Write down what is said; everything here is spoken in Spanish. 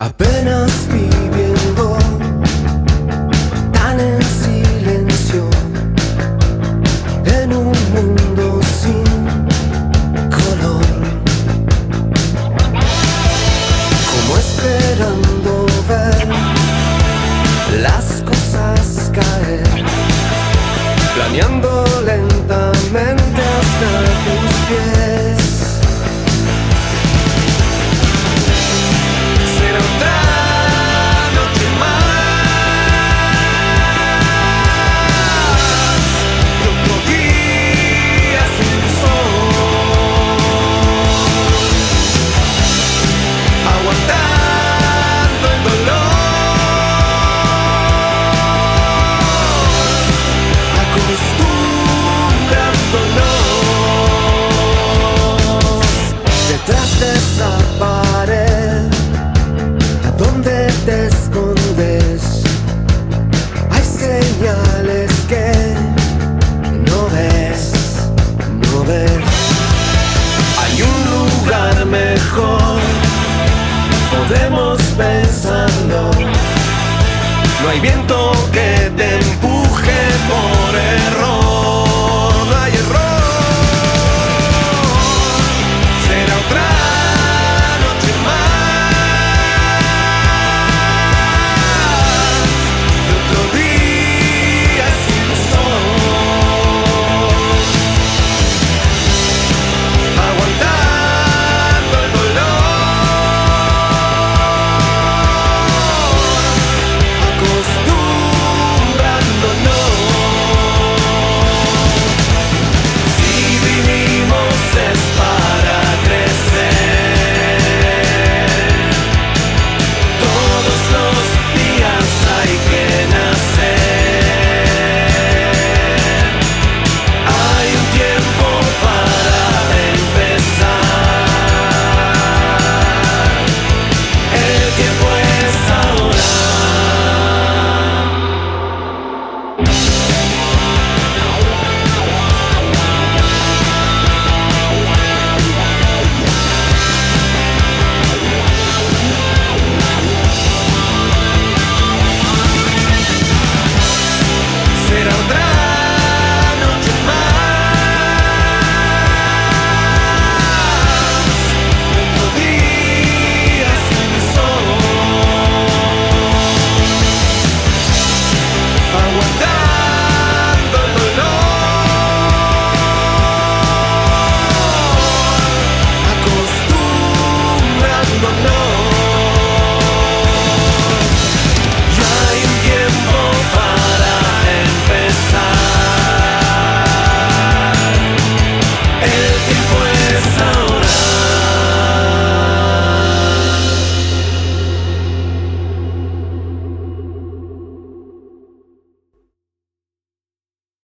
Apenas viviendo tan en silencio en un mundo sin color, como esperando ver las cosas caer, planeando No hay viento que te empuje por error.